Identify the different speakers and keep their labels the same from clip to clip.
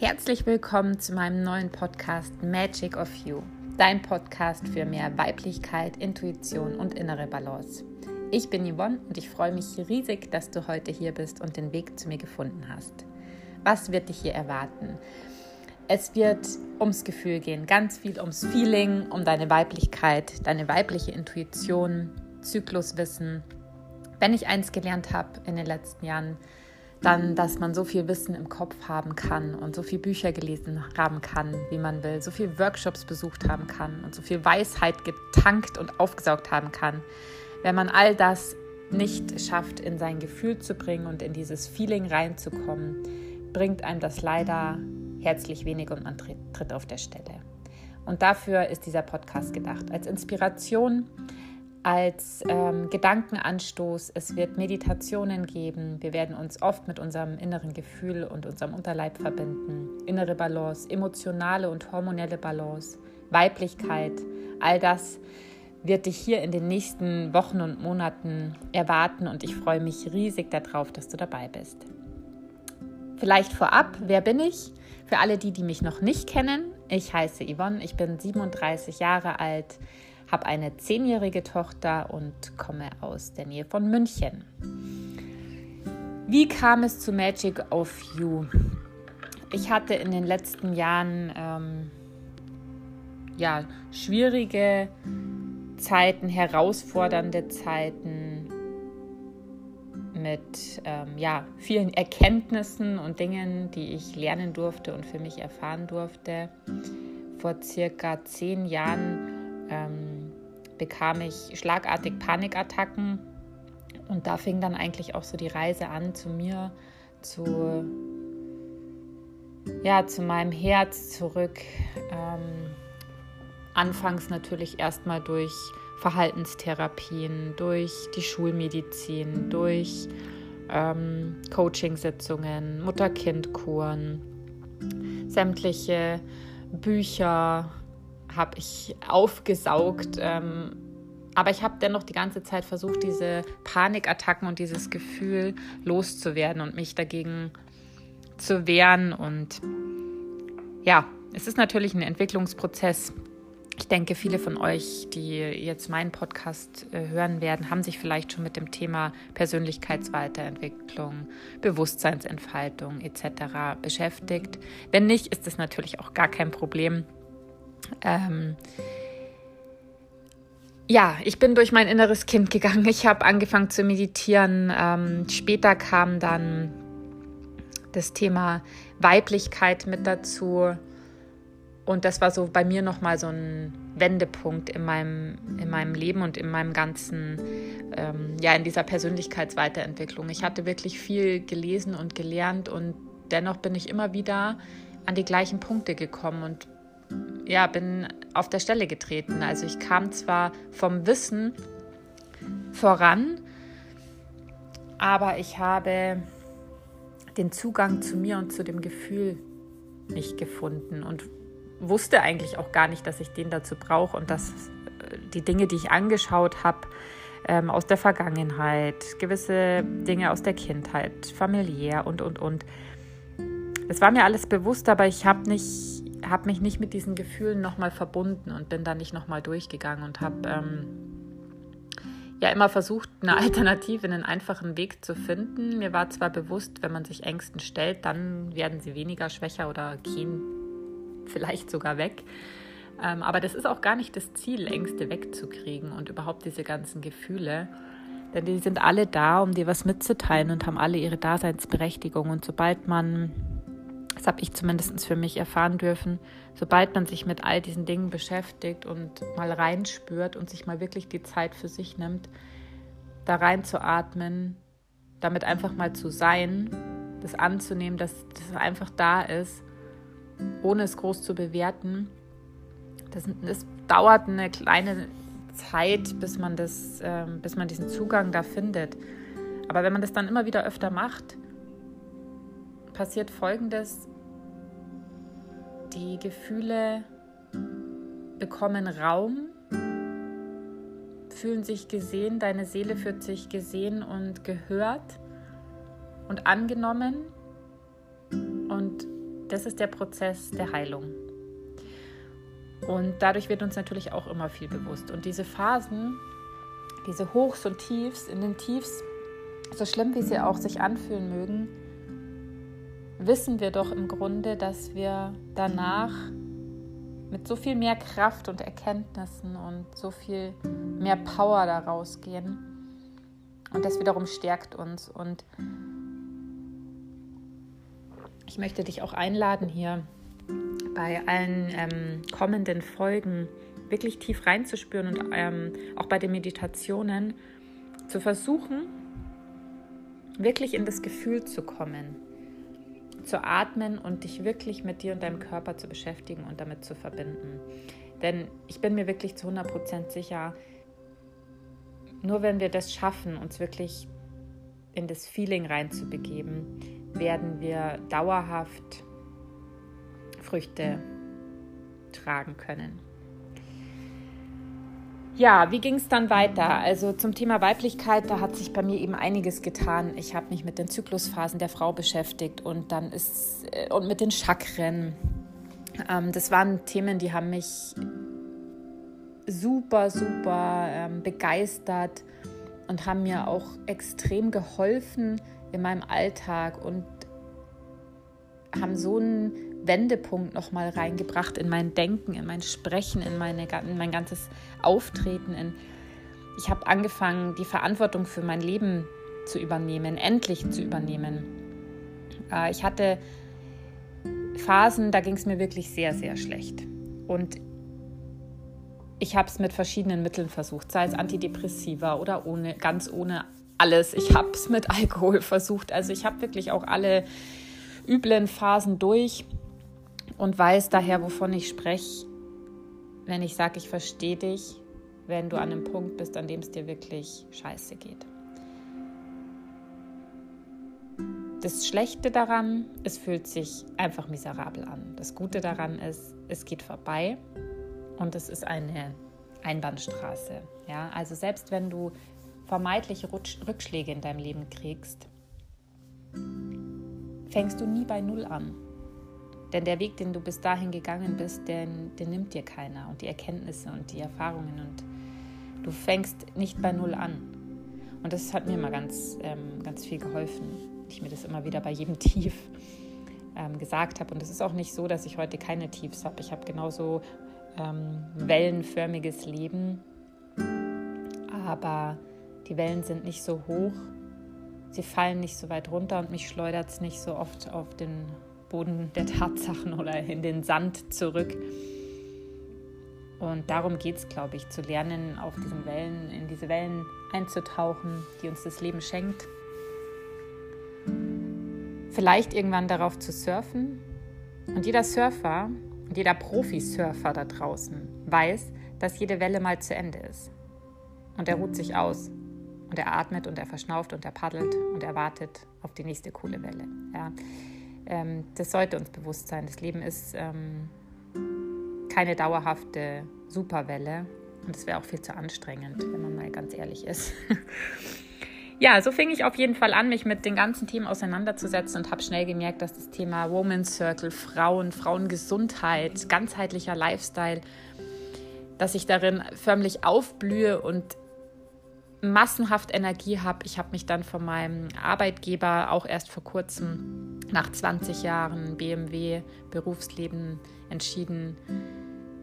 Speaker 1: Herzlich willkommen zu meinem neuen Podcast Magic of You, dein Podcast für mehr Weiblichkeit, Intuition und innere Balance. Ich bin Yvonne und ich freue mich riesig, dass du heute hier bist und den Weg zu mir gefunden hast. Was wird dich hier erwarten? Es wird ums Gefühl gehen, ganz viel ums Feeling, um deine Weiblichkeit, deine weibliche Intuition, Zykluswissen. Wenn ich eins gelernt habe in den letzten Jahren, dann, dass man so viel Wissen im Kopf haben kann und so viele Bücher gelesen haben kann, wie man will, so viele Workshops besucht haben kann und so viel Weisheit getankt und aufgesaugt haben kann. Wenn man all das nicht schafft, in sein Gefühl zu bringen und in dieses Feeling reinzukommen, bringt einem das leider herzlich wenig und man tritt, tritt auf der Stelle. Und dafür ist dieser Podcast gedacht, als Inspiration als ähm, Gedankenanstoß. Es wird Meditationen geben. Wir werden uns oft mit unserem inneren Gefühl und unserem Unterleib verbinden. Innere Balance, emotionale und hormonelle Balance, Weiblichkeit, all das wird dich hier in den nächsten Wochen und Monaten erwarten und ich freue mich riesig darauf, dass du dabei bist. Vielleicht vorab, wer bin ich? Für alle die, die mich noch nicht kennen, ich heiße Yvonne, ich bin 37 Jahre alt, habe eine zehnjährige Tochter und komme aus der Nähe von München. Wie kam es zu Magic of You? Ich hatte in den letzten Jahren ähm, ja, schwierige Zeiten, herausfordernde Zeiten mit ähm, ja, vielen Erkenntnissen und Dingen, die ich lernen durfte und für mich erfahren durfte. Vor circa zehn Jahren ähm, bekam ich schlagartig Panikattacken und da fing dann eigentlich auch so die Reise an zu mir, zu, ja, zu meinem Herz zurück. Ähm, anfangs natürlich erstmal durch Verhaltenstherapien, durch die Schulmedizin, durch ähm, Coachingsitzungen, Mutter-Kind-Kuren, sämtliche Bücher, habe ich aufgesaugt. Ähm, aber ich habe dennoch die ganze Zeit versucht, diese Panikattacken und dieses Gefühl loszuwerden und mich dagegen zu wehren. Und ja, es ist natürlich ein Entwicklungsprozess. Ich denke, viele von euch, die jetzt meinen Podcast äh, hören werden, haben sich vielleicht schon mit dem Thema Persönlichkeitsweiterentwicklung, Bewusstseinsentfaltung etc. beschäftigt. Wenn nicht, ist es natürlich auch gar kein Problem. Ähm, ja, ich bin durch mein inneres Kind gegangen. Ich habe angefangen zu meditieren. Ähm, später kam dann das Thema Weiblichkeit mit dazu. Und das war so bei mir nochmal so ein Wendepunkt in meinem, in meinem Leben und in meinem ganzen, ähm, ja, in dieser Persönlichkeitsweiterentwicklung. Ich hatte wirklich viel gelesen und gelernt und dennoch bin ich immer wieder an die gleichen Punkte gekommen und ja, bin auf der Stelle getreten. Also ich kam zwar vom Wissen voran, aber ich habe den Zugang zu mir und zu dem Gefühl nicht gefunden und wusste eigentlich auch gar nicht, dass ich den dazu brauche und dass äh, die Dinge, die ich angeschaut habe, ähm, aus der Vergangenheit, gewisse Dinge aus der Kindheit, familiär und, und, und. Es war mir alles bewusst, aber ich habe nicht habe mich nicht mit diesen Gefühlen nochmal verbunden und bin da nicht nochmal durchgegangen und habe ähm, ja immer versucht, eine Alternative, einen einfachen Weg zu finden. Mir war zwar bewusst, wenn man sich Ängsten stellt, dann werden sie weniger schwächer oder gehen vielleicht sogar weg. Ähm, aber das ist auch gar nicht das Ziel, Ängste wegzukriegen und überhaupt diese ganzen Gefühle. Denn die sind alle da, um dir was mitzuteilen und haben alle ihre Daseinsberechtigung. Und sobald man das habe ich zumindest für mich erfahren dürfen, sobald man sich mit all diesen Dingen beschäftigt und mal reinspürt und sich mal wirklich die Zeit für sich nimmt, da reinzuatmen, damit einfach mal zu sein, das anzunehmen, dass das einfach da ist, ohne es groß zu bewerten. Das, das dauert eine kleine Zeit, bis man, das, äh, bis man diesen Zugang da findet. Aber wenn man das dann immer wieder öfter macht, passiert Folgendes. Die Gefühle bekommen Raum, fühlen sich gesehen, deine Seele fühlt sich gesehen und gehört und angenommen. Und Das ist der Prozess der Heilung. Und dadurch wird uns natürlich auch immer viel bewusst. Und diese Phasen, diese Hochs und Tiefs, in den Tiefs, so schlimm wie sie auch sich anfühlen mögen, wissen wir doch im Grunde, dass wir danach mit so viel mehr Kraft und Erkenntnissen und so viel mehr Power daraus gehen. Und das wiederum stärkt uns. Und ich möchte dich auch einladen, hier bei allen ähm, kommenden Folgen wirklich tief reinzuspüren und ähm, auch bei den Meditationen zu versuchen, wirklich in das Gefühl zu kommen, zu atmen und dich wirklich mit dir und deinem Körper zu beschäftigen und damit zu verbinden. Denn ich bin mir wirklich zu 100% sicher, nur wenn wir das schaffen, uns wirklich in das Feeling reinzubegeben, werden wir dauerhaft Früchte tragen können. Ja, wie ging es dann weiter? Also zum Thema Weiblichkeit, da hat sich bei mir eben einiges getan. Ich habe mich mit den Zyklusphasen der Frau beschäftigt und dann ist äh, und mit den Chakren. Ähm, das waren Themen, die haben mich super, super ähm, begeistert und haben mir auch extrem geholfen in meinem Alltag und haben so einen Wendepunkt nochmal reingebracht in mein Denken, in mein Sprechen, in, meine, in mein ganzes Auftreten. In, ich habe angefangen, die Verantwortung für mein Leben zu übernehmen, endlich zu übernehmen. Äh, ich hatte Phasen, da ging es mir wirklich sehr, sehr schlecht. Und ich habe es mit verschiedenen Mitteln versucht, sei es Antidepressiva oder ohne, ganz ohne alles. Ich habe es mit Alkohol versucht. Also ich habe wirklich auch alle üblen Phasen durch und weiß daher, wovon ich spreche, wenn ich sage, ich verstehe dich, wenn du an einem Punkt bist, an dem es dir wirklich scheiße geht. Das Schlechte daran, es fühlt sich einfach miserabel an. Das Gute daran ist, es geht vorbei und es ist eine Einbahnstraße. Ja? Also selbst wenn du vermeintliche Rückschläge in deinem Leben kriegst, fängst du nie bei Null an. Denn der Weg, den du bis dahin gegangen bist, den, den nimmt dir keiner. Und die Erkenntnisse und die Erfahrungen. Und du fängst nicht bei Null an. Und das hat mir immer ganz, ähm, ganz viel geholfen. Ich mir das immer wieder bei jedem Tief ähm, gesagt habe. Und es ist auch nicht so, dass ich heute keine Tiefs habe. Ich habe genauso ähm, wellenförmiges Leben. Aber die Wellen sind nicht so hoch. Sie fallen nicht so weit runter und mich schleudert es nicht so oft auf den Boden der Tatsachen oder in den Sand zurück. Und darum geht es, glaube ich, zu lernen, auf diesen Wellen, in diese Wellen einzutauchen, die uns das Leben schenkt. Vielleicht irgendwann darauf zu surfen. Und jeder Surfer und jeder Profisurfer da draußen weiß, dass jede Welle mal zu Ende ist. Und er ruht sich aus. Und er atmet und er verschnauft und er paddelt und er wartet auf die nächste coole Welle. Ja ähm, das sollte uns bewusst sein. Das Leben ist ähm, keine dauerhafte Superwelle und es wäre auch viel zu anstrengend, wenn man mal ganz ehrlich ist. ja, so fing ich auf jeden Fall an, mich mit den ganzen Themen auseinanderzusetzen und habe schnell gemerkt, dass das Thema Women's Circle, Frauen, Frauengesundheit, ganzheitlicher Lifestyle, dass ich darin förmlich aufblühe und massenhaft Energie habe. Ich habe mich dann von meinem Arbeitgeber auch erst vor kurzem nach 20 Jahren BMW Berufsleben entschieden,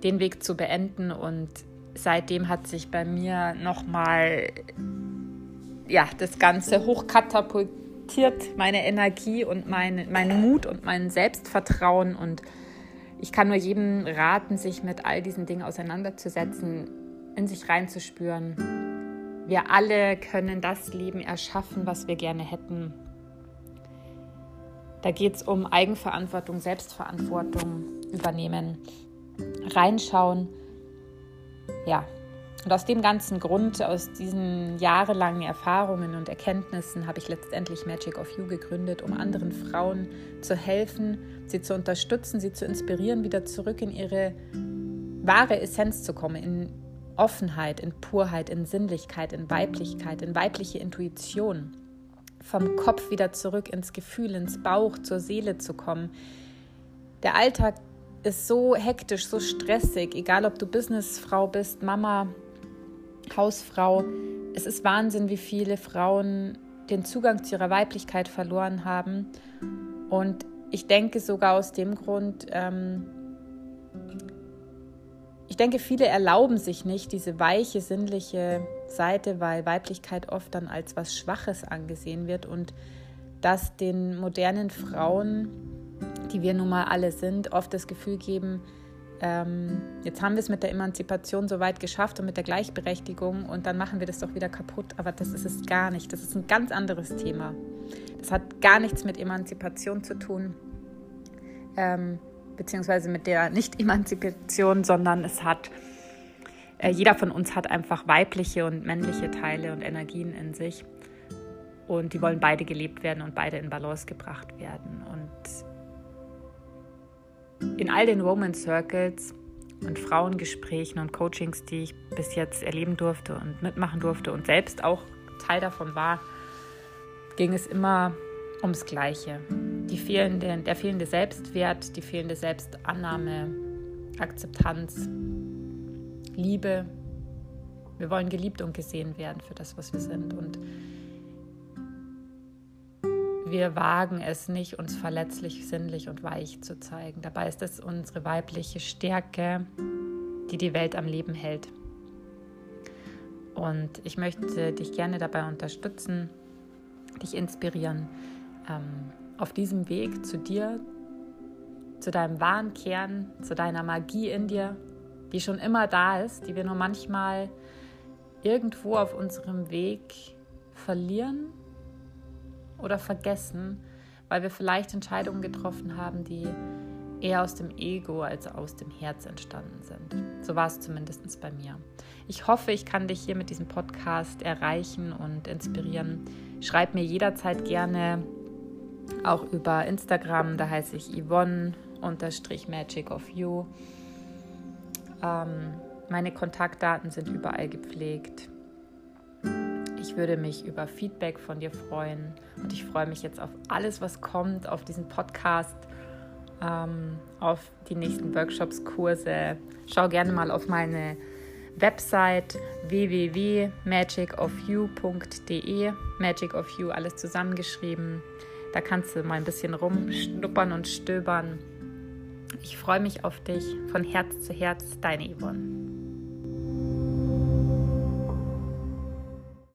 Speaker 1: den Weg zu beenden. Und seitdem hat sich bei mir nochmal ja, das Ganze hochkatapultiert, meine Energie und mein, mein Mut und mein Selbstvertrauen. Und ich kann nur jedem raten, sich mit all diesen Dingen auseinanderzusetzen, in sich reinzuspüren. Wir alle können das Leben erschaffen, was wir gerne hätten. Da geht es um Eigenverantwortung, Selbstverantwortung übernehmen, reinschauen. Ja, und aus dem ganzen Grund, aus diesen jahrelangen Erfahrungen und Erkenntnissen habe ich letztendlich Magic of You gegründet, um anderen Frauen zu helfen, sie zu unterstützen, sie zu inspirieren, wieder zurück in ihre wahre Essenz zu kommen, in Offenheit, in Purheit, in Sinnlichkeit, in Weiblichkeit, in weibliche Intuition. Vom Kopf wieder zurück ins Gefühl, ins Bauch, zur Seele zu kommen. der Alltag ist so hektisch, so stressig, egal ob du Businessfrau bist, Mama, Hausfrau. Es ist Wahnsinn, wie viele Frauen den Zugang zu ihrer Weiblichkeit verloren haben. Und ich denke sogar aus dem Grund, ähm, ich denke, viele erlauben sich nicht diese weiche, sinnliche Seite, weil Weiblichkeit oft dann als was Schwaches angesehen wird und dass den modernen Frauen die wir nun mal alle sind, oft das Gefühl geben, ähm, jetzt haben wir es mit der Emanzipation so weit geschafft und mit der Gleichberechtigung und dann machen wir das doch wieder kaputt. Aber das ist es gar nicht. Das ist ein ganz anderes Thema. Das hat gar nichts mit Emanzipation zu tun, ähm, beziehungsweise mit der Nicht-Emanzipation, sondern es hat, äh, jeder von uns hat einfach weibliche und männliche Teile und Energien in sich. Und die wollen beide gelebt werden und beide in Balance gebracht werden. Und in all den Woman Circles und Frauengesprächen und Coachings, die ich bis jetzt erleben durfte und mitmachen durfte und selbst auch Teil davon war, ging es immer ums Gleiche. Die fehlende, der fehlende Selbstwert, die fehlende Selbstannahme, Akzeptanz, Liebe. Wir wollen geliebt und gesehen werden für das, was wir sind. Und wir wagen es nicht, uns verletzlich, sinnlich und weich zu zeigen. Dabei ist es unsere weibliche Stärke, die die Welt am Leben hält. Und ich möchte dich gerne dabei unterstützen, dich inspirieren, ähm, auf diesem Weg zu dir, zu deinem wahren Kern, zu deiner Magie in dir, die schon immer da ist, die wir nur manchmal irgendwo auf unserem Weg verlieren oder vergessen, weil wir vielleicht Entscheidungen getroffen haben, die eher aus dem Ego als aus dem Herz entstanden sind. So war es zumindest bei mir. Ich hoffe, ich kann dich hier mit diesem Podcast erreichen und inspirieren. Schreib mir jederzeit gerne auch über Instagram, da heiße ich Yvonne-Magic of You. Ähm, meine Kontaktdaten sind überall gepflegt. Ich würde mich über Feedback von dir freuen und ich freue mich jetzt auf alles, was kommt, auf diesen Podcast, ähm, auf die nächsten Workshops, Kurse. Schau gerne mal auf meine Website www.magicofyou.de. Magic of You, alles zusammengeschrieben. Da kannst du mal ein bisschen rumschnuppern und stöbern. Ich freue mich auf dich von Herz zu Herz, deine Yvonne.